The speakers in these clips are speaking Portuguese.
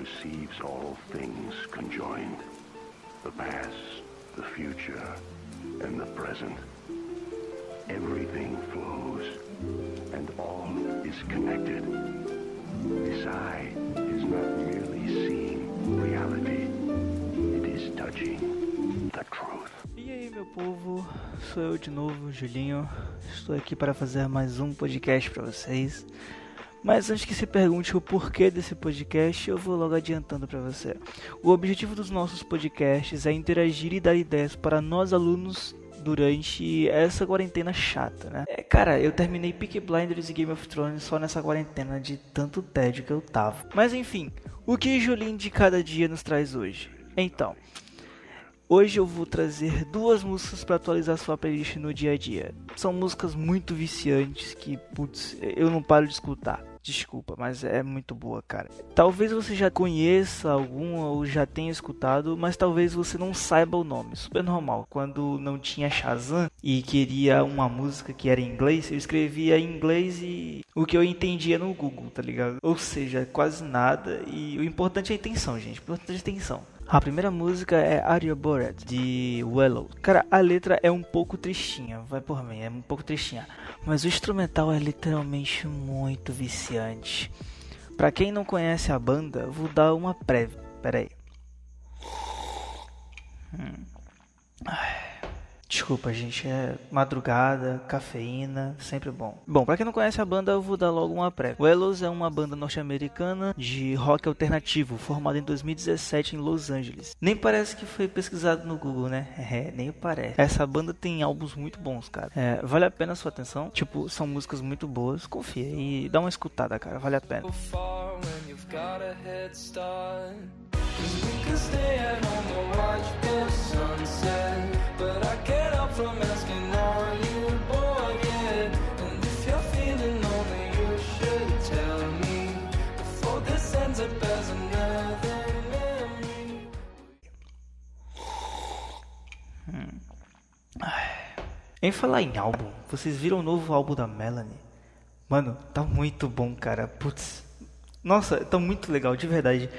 perceives all things conjoined. The past, the future, and the present. Everything flows, and all is connected. This eye is not merely seeing reality, it is touching the truth. E aí, meu povo, sou eu de novo, Julinho. Estou aqui para fazer mais um podcast para vocês. Mas antes que se pergunte o porquê desse podcast, eu vou logo adiantando para você. O objetivo dos nossos podcasts é interagir e dar ideias para nós alunos durante essa quarentena chata, né? É, cara, eu terminei Peaky Blinders e Game of Thrones só nessa quarentena de tanto tédio que eu tava. Mas enfim, o que Julinho de cada dia nos traz hoje? Então, Hoje eu vou trazer duas músicas para atualizar sua playlist no dia a dia. São músicas muito viciantes que, putz, eu não paro de escutar. Desculpa, mas é muito boa, cara. Talvez você já conheça alguma ou já tenha escutado, mas talvez você não saiba o nome. Super normal. Quando não tinha Shazam e queria uma música que era em inglês, eu escrevia em inglês e o que eu entendia no Google, tá ligado? Ou seja, quase nada. E o importante é a intenção, gente. O importante é a intenção. A primeira música é You Bored, de Willow. Cara, a letra é um pouco tristinha, vai por mim, é um pouco tristinha. Mas o instrumental é literalmente muito viciante. Pra quem não conhece a banda, vou dar uma prévia. Pera aí. Hum. Ai. Desculpa, gente, é madrugada, cafeína, sempre bom. Bom, para quem não conhece a banda, eu vou dar logo uma pré. Wellos é uma banda norte-americana de rock alternativo, formada em 2017 em Los Angeles. Nem parece que foi pesquisado no Google, né? É, nem parece. Essa banda tem álbuns muito bons, cara. É, vale a pena a sua atenção. Tipo, são músicas muito boas. Confia e dá uma escutada, cara. Vale a pena. Em falar em álbum, vocês viram o novo álbum da Melanie? Mano, tá muito bom, cara. Putz. Nossa, tá muito legal, de verdade.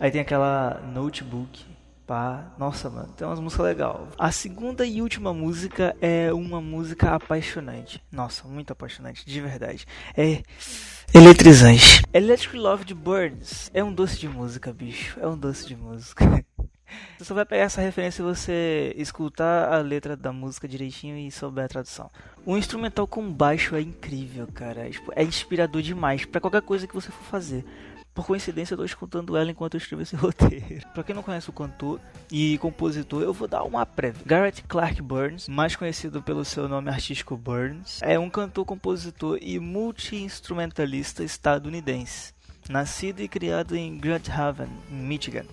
Aí tem aquela notebook. Pá. Nossa, mano, tem umas músicas legais. A segunda e última música é uma música apaixonante. Nossa, muito apaixonante, de verdade. É eletrizante. Electric Love de Burns é um doce de música, bicho. É um doce de música. Você só vai pegar essa referência se você escutar a letra da música direitinho e souber a tradução. O instrumental com baixo é incrível, cara. É, tipo, é inspirador demais para qualquer coisa que você for fazer. Por coincidência, eu tô escutando ela enquanto eu escrevo esse roteiro. Pra quem não conhece o cantor e compositor, eu vou dar uma prévia. Garrett Clark Burns, mais conhecido pelo seu nome artístico Burns, é um cantor, compositor e multi-instrumentalista estadunidense. Nascido e criado em Grand Haven, Michigan.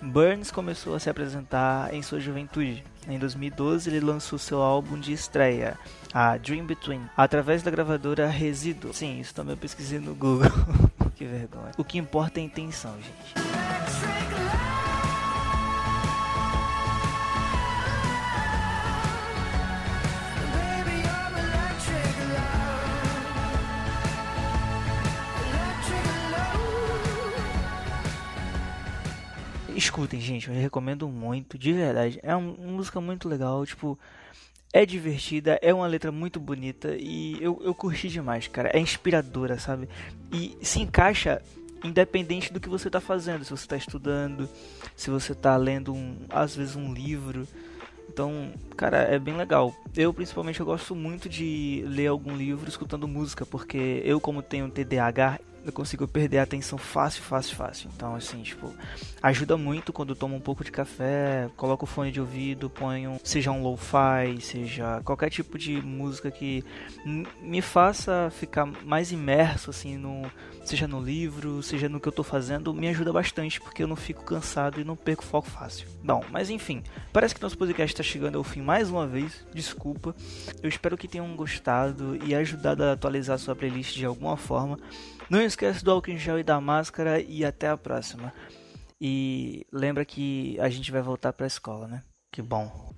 Burns começou a se apresentar em sua juventude. Em 2012, ele lançou seu álbum de estreia, a Dream Between, através da gravadora Residual. Sim, isso também eu pesquisei no Google. que vergonha. O que importa é a intenção, gente. Escutem, gente, eu recomendo muito, de verdade. É uma música muito legal, tipo, é divertida, é uma letra muito bonita e eu, eu curti demais, cara. É inspiradora, sabe? E se encaixa independente do que você está fazendo, se você está estudando, se você está lendo um, às vezes um livro. Então, cara, é bem legal. Eu principalmente eu gosto muito de ler algum livro escutando música, porque eu como tenho TDAH, eu consigo perder a atenção fácil, fácil, fácil. Então, assim, tipo, ajuda muito quando eu tomo um pouco de café, coloco o fone de ouvido, ponho, seja um lo-fi, seja qualquer tipo de música que me faça ficar mais imerso, assim, no, seja no livro, seja no que eu tô fazendo, me ajuda bastante, porque eu não fico cansado e não perco foco fácil. Bom, mas enfim, parece que nosso podcast está chegando ao fim mais uma vez, desculpa. Eu espero que tenham gostado e ajudado a atualizar sua playlist de alguma forma. Não esquece do álcool em gel e da máscara e até a próxima. E lembra que a gente vai voltar para a escola, né? Que bom.